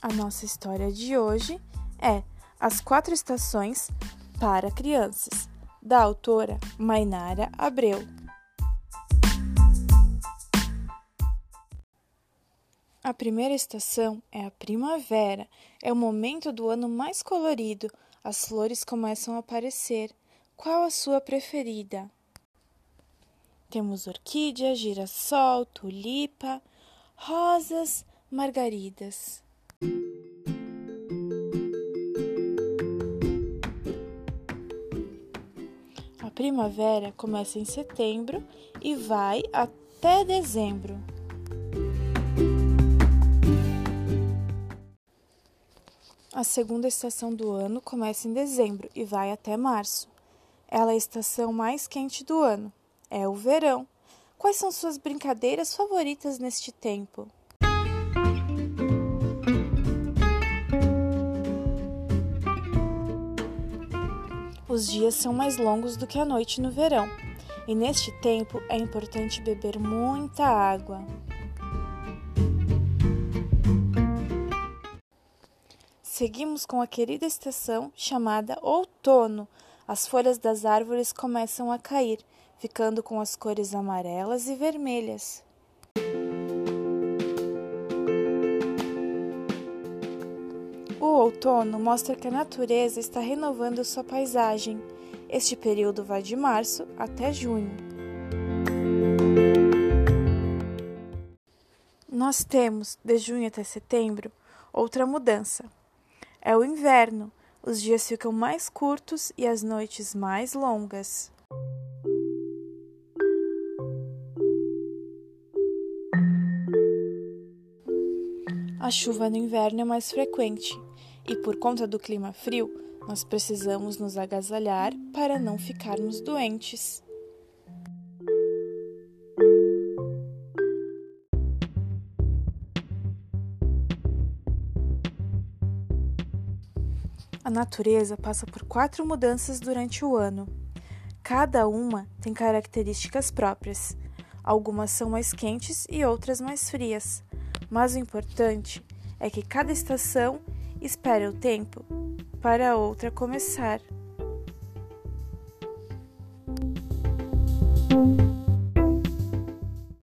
A nossa história de hoje é As Quatro Estações para Crianças, da autora Mainara Abreu. A primeira estação é a primavera, é o momento do ano mais colorido, as flores começam a aparecer. Qual a sua preferida? Temos orquídea, girassol, tulipa, rosas, margaridas. Primavera começa em setembro e vai até dezembro. A segunda estação do ano começa em dezembro e vai até março. Ela é a estação mais quente do ano. É o verão. Quais são suas brincadeiras favoritas neste tempo? Os dias são mais longos do que a noite no verão, e neste tempo é importante beber muita água. Seguimos com a querida estação chamada outono. As folhas das árvores começam a cair, ficando com as cores amarelas e vermelhas. Outono mostra que a natureza está renovando sua paisagem. Este período vai de março até junho. Nós temos, de junho até setembro, outra mudança. É o inverno. Os dias ficam mais curtos e as noites mais longas. A chuva no inverno é mais frequente e, por conta do clima frio, nós precisamos nos agasalhar para não ficarmos doentes. A natureza passa por quatro mudanças durante o ano. Cada uma tem características próprias. Algumas são mais quentes e outras mais frias mas o importante é que cada estação espera o tempo para a outra começar.